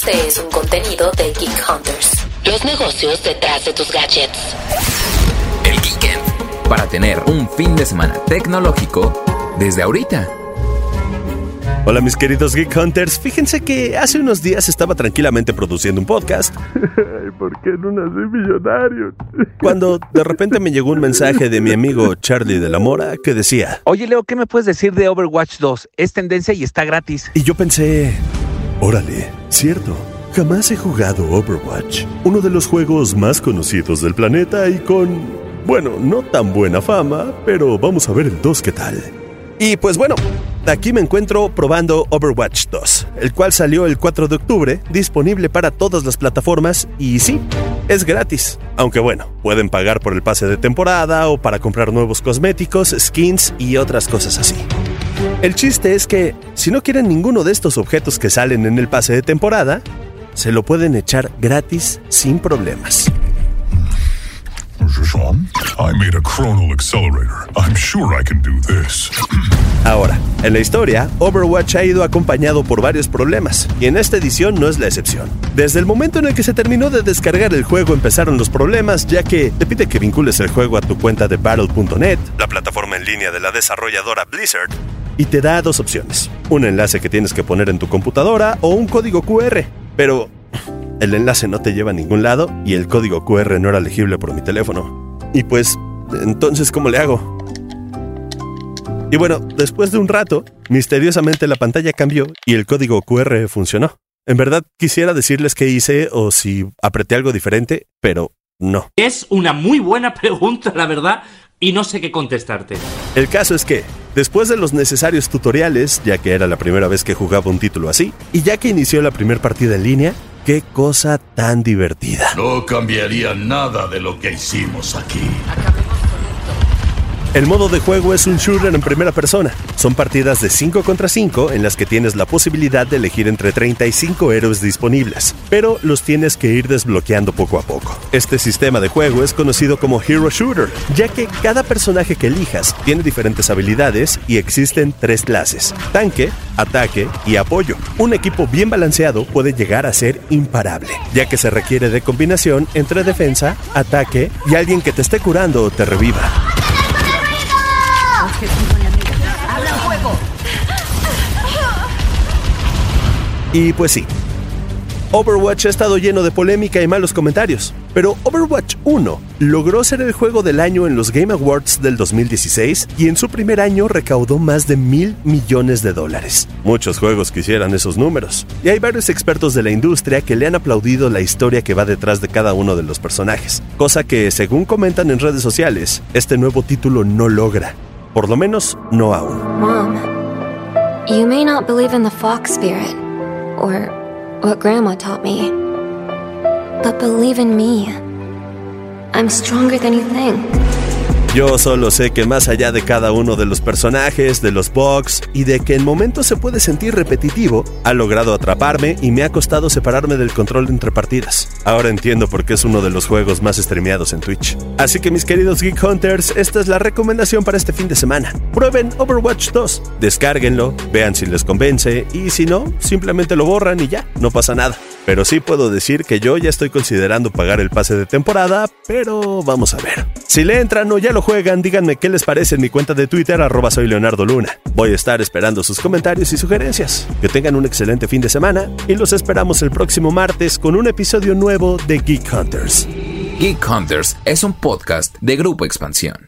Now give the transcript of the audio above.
Este es un contenido de Geek Hunters. Los negocios detrás de tus gadgets. El Geekend. Para tener un fin de semana tecnológico desde ahorita. Hola mis queridos Geek Hunters, fíjense que hace unos días estaba tranquilamente produciendo un podcast. ¿Por qué no nací millonario? Cuando de repente me llegó un mensaje de mi amigo Charlie de la Mora que decía... Oye Leo, ¿qué me puedes decir de Overwatch 2? Es tendencia y está gratis. Y yo pensé... Órale, cierto. Jamás he jugado Overwatch, uno de los juegos más conocidos del planeta y con... Bueno, no tan buena fama, pero vamos a ver el 2 qué tal. Y pues bueno, aquí me encuentro probando Overwatch 2, el cual salió el 4 de octubre, disponible para todas las plataformas y sí, es gratis. Aunque bueno, pueden pagar por el pase de temporada o para comprar nuevos cosméticos, skins y otras cosas así. El chiste es que, si no quieren ninguno de estos objetos que salen en el pase de temporada, se lo pueden echar gratis sin problemas. Ahora, en la historia, Overwatch ha ido acompañado por varios problemas, y en esta edición no es la excepción. Desde el momento en el que se terminó de descargar el juego empezaron los problemas, ya que te pide que vincules el juego a tu cuenta de Battle.net, la plataforma en línea de la desarrolladora Blizzard, y te da dos opciones, un enlace que tienes que poner en tu computadora o un código QR. Pero el enlace no te lleva a ningún lado y el código QR no era legible por mi teléfono. Y pues, entonces, ¿cómo le hago? Y bueno, después de un rato, misteriosamente la pantalla cambió y el código QR funcionó. En verdad quisiera decirles qué hice o si apreté algo diferente, pero no. Es una muy buena pregunta, la verdad, y no sé qué contestarte. El caso es que, después de los necesarios tutoriales, ya que era la primera vez que jugaba un título así, y ya que inició la primera partida en línea, qué cosa tan divertida. No cambiaría nada de lo que hicimos aquí. El modo de juego es un shooter en primera persona. Son partidas de 5 contra 5 en las que tienes la posibilidad de elegir entre 35 héroes disponibles, pero los tienes que ir desbloqueando poco a poco. Este sistema de juego es conocido como Hero Shooter, ya que cada personaje que elijas tiene diferentes habilidades y existen tres clases, tanque, ataque y apoyo. Un equipo bien balanceado puede llegar a ser imparable, ya que se requiere de combinación entre defensa, ataque y alguien que te esté curando o te reviva. Y pues sí, Overwatch ha estado lleno de polémica y malos comentarios, pero Overwatch 1 logró ser el juego del año en los Game Awards del 2016 y en su primer año recaudó más de mil millones de dólares. Muchos juegos quisieran esos números, y hay varios expertos de la industria que le han aplaudido la historia que va detrás de cada uno de los personajes, cosa que, según comentan en redes sociales, este nuevo título no logra, por lo menos no aún. Mom, you may not believe in the fox spirit, or what Grandma taught me, but believe in me. I'm stronger than you think. Yo solo sé que más allá de cada uno de los personajes, de los bugs y de que en momentos se puede sentir repetitivo, ha logrado atraparme y me ha costado separarme del control entre partidas. Ahora entiendo por qué es uno de los juegos más streameados en Twitch. Así que mis queridos Geek Hunters, esta es la recomendación para este fin de semana. Prueben Overwatch 2, descárguenlo, vean si les convence y si no, simplemente lo borran y ya, no pasa nada. Pero sí puedo decir que yo ya estoy considerando pagar el pase de temporada, pero vamos a ver. Si le entran o ya lo juegan, díganme qué les parece en mi cuenta de Twitter, arroba soy Leonardo Luna. Voy a estar esperando sus comentarios y sugerencias. Que tengan un excelente fin de semana y los esperamos el próximo martes con un episodio nuevo de Geek Hunters. Geek Hunters es un podcast de Grupo Expansión.